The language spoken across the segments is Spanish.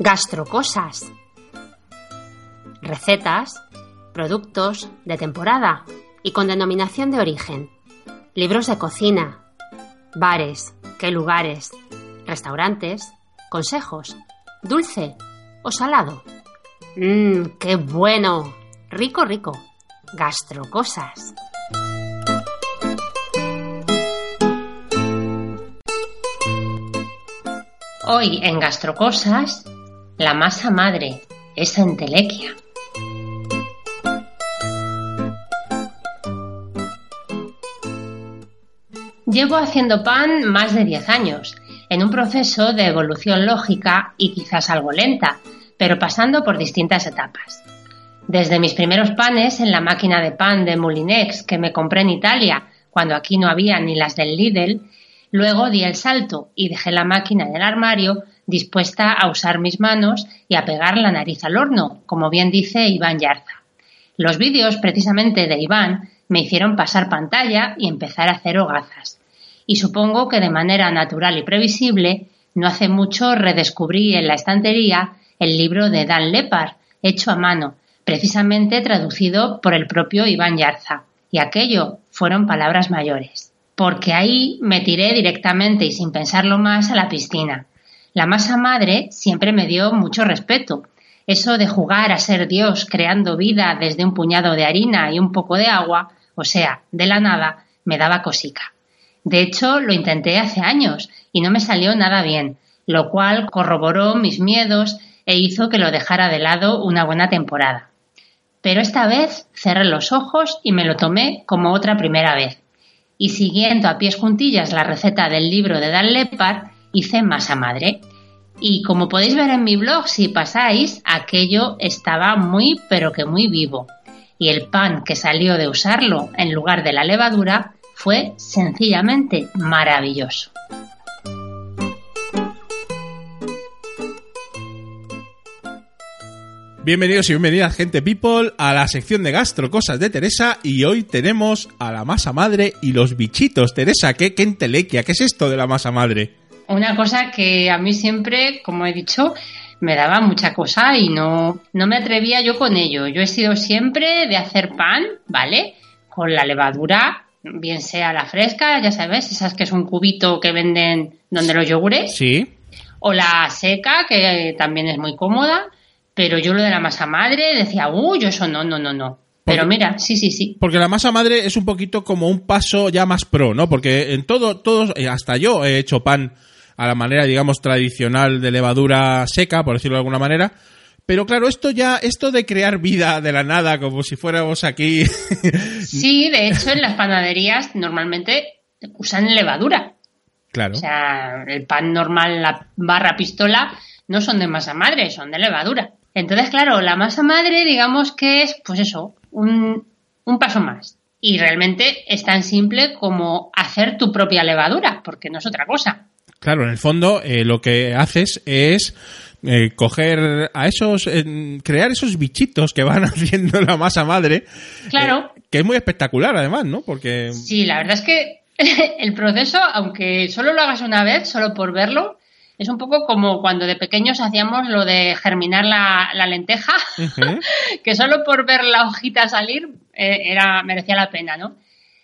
Gastrocosas. Recetas, productos de temporada y con denominación de origen. Libros de cocina, bares, qué lugares, restaurantes, consejos, dulce o salado. Mmm, qué bueno. Rico, rico. Gastrocosas. Hoy en Gastrocosas, la masa madre, esa entelequia. Llevo haciendo pan más de 10 años, en un proceso de evolución lógica y quizás algo lenta, pero pasando por distintas etapas. Desde mis primeros panes en la máquina de pan de Moulinex que me compré en Italia, cuando aquí no había ni las del Lidl, luego di el salto y dejé la máquina en el armario dispuesta a usar mis manos y a pegar la nariz al horno, como bien dice Iván Yarza. Los vídeos precisamente de Iván me hicieron pasar pantalla y empezar a hacer hogazas. Y supongo que de manera natural y previsible, no hace mucho redescubrí en la estantería el libro de Dan Lepar, hecho a mano, precisamente traducido por el propio Iván Yarza. Y aquello fueron palabras mayores. Porque ahí me tiré directamente y sin pensarlo más a la piscina. La masa madre siempre me dio mucho respeto. Eso de jugar a ser Dios creando vida desde un puñado de harina y un poco de agua, o sea, de la nada, me daba cosica. De hecho, lo intenté hace años y no me salió nada bien, lo cual corroboró mis miedos e hizo que lo dejara de lado una buena temporada. Pero esta vez cerré los ojos y me lo tomé como otra primera vez. Y siguiendo a pies juntillas la receta del libro de Dan Lepard, hice masa madre. Y como podéis ver en mi blog, si pasáis, aquello estaba muy pero que muy vivo. Y el pan que salió de usarlo en lugar de la levadura fue sencillamente maravilloso. Bienvenidos y bienvenidas, gente people, a la sección de gastro, cosas de Teresa. Y hoy tenemos a la masa madre y los bichitos. Teresa, ¿qué, qué entelequia? ¿Qué es esto de la masa madre? Una cosa que a mí siempre, como he dicho, me daba mucha cosa y no, no me atrevía yo con ello. Yo he sido siempre de hacer pan, ¿vale? Con la levadura, bien sea la fresca, ya sabes, esas que es un cubito que venden donde los yogures. Sí. O la seca, que también es muy cómoda. Pero yo lo de la masa madre decía, uy, yo eso no, no, no, no. Pero mira, sí, sí, sí. Porque la masa madre es un poquito como un paso ya más pro, ¿no? Porque en todo, todos, eh, hasta yo he hecho pan a la manera, digamos, tradicional de levadura seca, por decirlo de alguna manera. Pero claro, esto ya, esto de crear vida de la nada, como si fuéramos aquí. Sí, de hecho, en las panaderías normalmente usan levadura. claro. O sea, el pan normal, la barra pistola, no son de masa madre, son de levadura. Entonces, claro, la masa madre, digamos que es, pues eso, un, un paso más. Y realmente es tan simple como hacer tu propia levadura, porque no es otra cosa. Claro, en el fondo eh, lo que haces es eh, coger a esos, eh, crear esos bichitos que van haciendo la masa madre. Claro. eh, que es muy espectacular además, ¿no? Porque... Sí, la verdad es que el proceso, aunque solo lo hagas una vez, solo por verlo, es un poco como cuando de pequeños hacíamos lo de germinar la, la lenteja, que solo por ver la hojita salir eh, era merecía la pena, ¿no?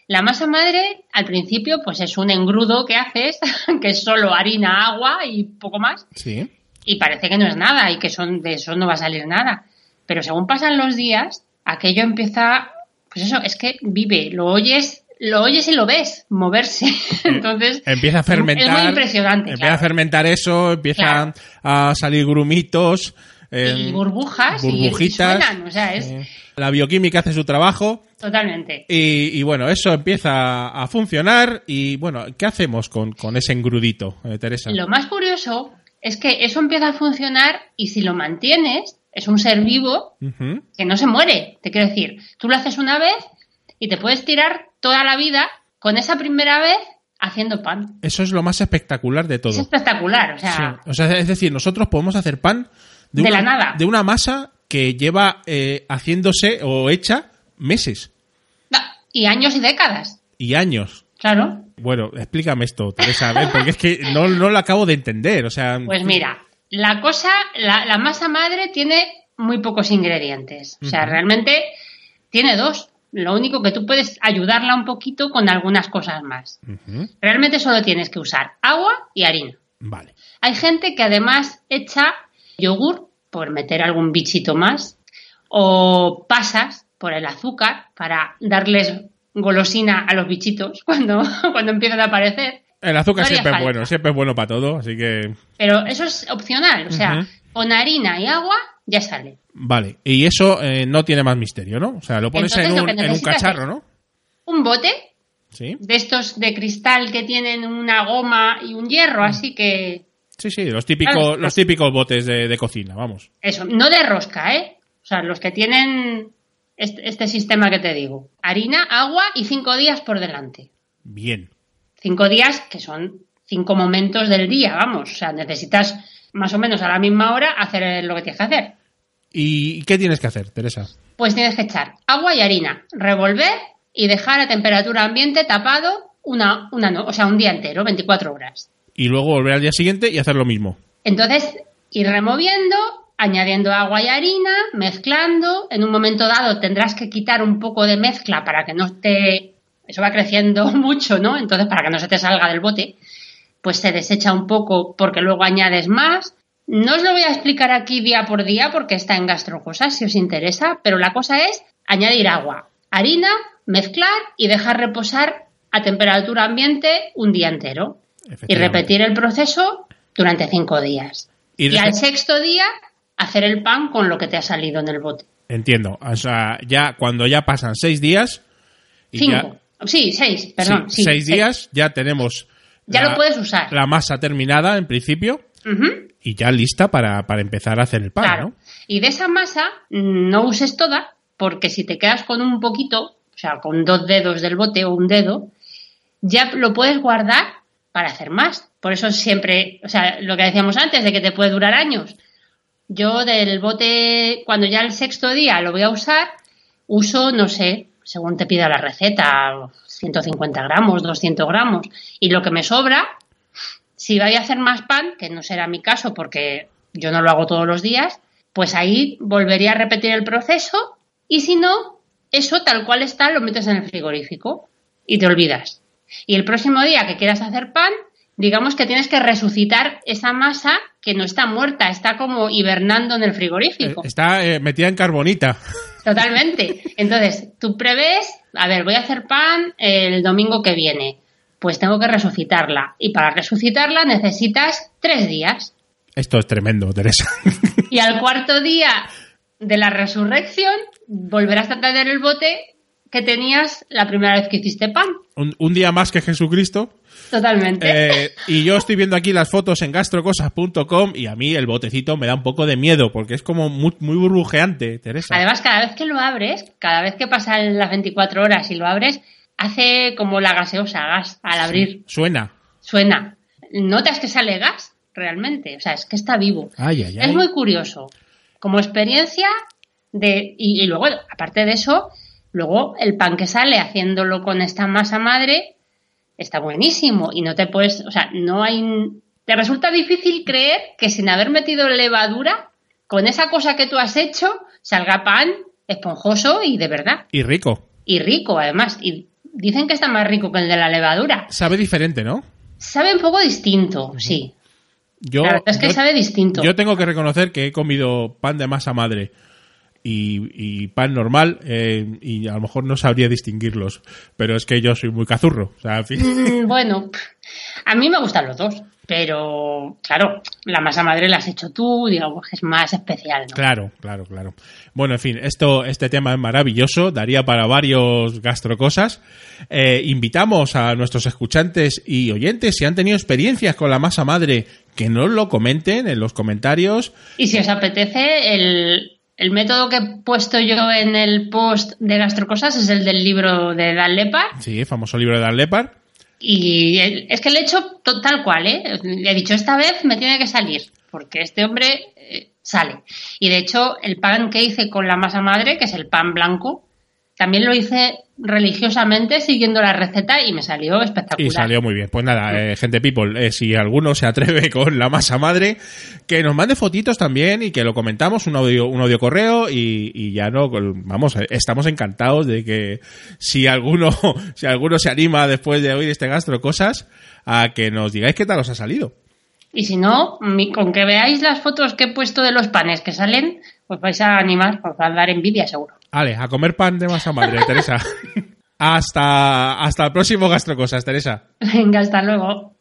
La masa madre, al principio, pues es un engrudo que haces, que es solo harina, agua y poco más, Sí. y parece que no es nada y que son, de eso no va a salir nada. Pero según pasan los días, aquello empieza, pues eso, es que vive, lo oyes, lo oyes y lo ves moverse. Entonces, Empieza a fermentar. Es muy impresionante. Empieza claro. a fermentar eso, empiezan a salir grumitos. Y burbujas burbujitas, y, suenan, o sea, es... La bioquímica hace su trabajo. Totalmente. Y, bueno, eso empieza a funcionar y bueno, ¿qué hacemos con, con ese engrudito, eh, Teresa? Lo más curioso es que eso empieza a funcionar y si lo mantienes, es un ser vivo que no se muere. Te quiero decir, tú lo haces una vez y te puedes tirar toda la vida con esa primera vez haciendo pan. Eso es lo más espectacular de todo. Es espectacular, o sea... O sea es decir, nosotros podemos hacer pan de, una, la nada. De una masa que lleva eh, haciéndose o hecha meses. Y años y décadas. Y años. Claro. Bueno, explícame esto, Teresa, a ver, porque es que no, no lo acabo de entender, o sea... Pues mira, la cosa, la, masa madre tiene muy pocos ingredientes. O sea, realmente tiene dos. Lo único que tú puedes ayudarla un poquito con algunas cosas más. Realmente solo tienes que usar agua y harina. Vale. Hay gente que además echa yogur por meter algún bichito más o pasas por el azúcar para darles golosina a los bichitos cuando, cuando empiezan a aparecer. El azúcar siempre es bueno, siempre es bueno para todo, así que... Pero eso es opcional, o sea, con harina y agua ya sale. Vale, y eso eh, no tiene más misterio, ¿no? O sea, lo pones en, un, en un cacharro, ¿no? Un bote ¿Sí? de estos de cristal que tienen una goma y un hierro, mm. así que... Sí, sí, los típicos, los típicos botes de, cocina, vamos. Eso, no de rosca, ¿eh? O sea, los que tienen este, este sistema que te digo. Harina, agua y cinco días por delante. Bien. Cinco días que son cinco momentos del día, vamos. O sea, necesitas más o menos a la misma hora hacer lo que tienes que hacer. ¿Y qué tienes que hacer, Teresa? Pues tienes que echar agua y harina, revolver y dejar a temperatura ambiente tapado una, una o sea, un día entero, 24 horas. Y luego volver al día siguiente y hacer lo mismo. Entonces, ir removiendo, añadiendo agua y harina, mezclando. En un momento dado tendrás que quitar un poco de mezcla para que no te eso va creciendo mucho, ¿no? Entonces, para que no se te salga del bote, pues se desecha un poco porque luego añades más. No os lo voy a explicar aquí día por día porque está en gastrocosas si os interesa, pero la cosa es añadir agua, harina, mezclar y dejar reposar a temperatura ambiente un día entero. Y repetir el proceso durante cinco días. Y, al sexto día hacer el pan con lo que te ha salido en el bote. Entiendo. O sea, ya cuando ya pasan seis días. Cinco. Sí, seis, perdón. seis días, ya tenemos. Ya la, lo puedes usar. La masa terminada, en principio. Y ya lista para, empezar a hacer el pan, claro. Y de esa masa no uses toda, porque si te quedas con un poquito, o sea, con dos dedos del bote o un dedo, ya lo puedes guardar para hacer más. Por eso siempre, o sea, lo que decíamos antes, de que te puede durar años. Yo del bote, cuando ya el sexto día lo voy a usar, uso, no sé, según te pida la receta, 150 gramos, 200 gramos. Y lo que me sobra, si voy a hacer más pan, que no será mi caso porque yo no lo hago todos los días, pues ahí volvería a repetir el proceso y si no, eso tal cual está lo metes en el frigorífico y te olvidas. Y el próximo día que quieras hacer pan, digamos que tienes que resucitar esa masa que no está muerta, está como hibernando en el frigorífico. Eh, está eh, metida en carbonita. Totalmente. Entonces, tú prevés, a ver, voy a hacer pan el domingo que viene. Pues tengo que resucitarla. Y para resucitarla necesitas tres días. Esto es tremendo, Teresa. Y al cuarto día de la resurrección, volverás a traer el bote que tenías la primera vez que hiciste pan. Un día más que Jesucristo. Totalmente. Eh, y yo estoy viendo aquí las fotos en gastrocosas.com y a mí el botecito me da un poco de miedo porque es como muy, burbujeante, Teresa. Además, cada vez que lo abres, cada vez que pasan las 24 horas y lo abres, hace como la gaseosa, gas, al abrir. suena. Suena. Notas que sale gas, realmente. O sea, es que está vivo. Es muy curioso. Como experiencia de... y luego, aparte de eso, luego el pan que sale haciéndolo con esta masa madre está buenísimo y no te puedes, o sea, no hay, te resulta difícil creer que sin haber metido levadura, con esa cosa que tú has hecho, salga pan esponjoso y de verdad. Y rico. Y rico, además. Y dicen que está más rico que el de la levadura. Sabe diferente, ¿no? Sabe un poco distinto, sí. Yo, es que sabe distinto. Yo tengo que reconocer que he comido pan de masa madre y, pan normal eh, y a lo mejor no sabría distinguirlos, pero es que yo soy muy cazurro. Bueno, a mí me gustan los dos. Pero, claro, la masa madre la has hecho tú, digamos que es más especial, ¿no? Claro, claro, claro. Bueno, en fin, esto, este tema es maravilloso, daría para varios gastrocosas. Eh, invitamos a nuestros escuchantes y oyentes, si han tenido experiencias con la masa madre, que nos lo comenten en los comentarios. Y si os apetece, el, el método que he puesto yo en el post de gastrocosas es el del libro de Dan Lepar. Sí, famoso libro de Dan Lepar. Y es que le he hecho tal cual, ¿eh? Le he dicho, esta vez me tiene que salir, porque este hombre eh, sale. Y de hecho, el pan que hice con la masa madre, que es el pan blanco, también lo hice religiosamente siguiendo la receta y me salió espectacular. Y salió muy bien. Pues nada, eh, gente people, eh, si alguno se atreve con la masa madre, que nos mande fotitos también y que lo comentamos, un audio, un audio correo y, y ya no, vamos, eh, estamos encantados de que si alguno, si alguno se anima después de oír este gastro cosas, a que nos digáis qué tal os ha salido. Y si no, con que veáis las fotos que he puesto de los panes que salen, os vais a animar, os va a dar envidia seguro. Vale, a comer pan de masa madre, Teresa. hasta, hasta el próximo Gastrocosas, Teresa. Venga, hasta luego.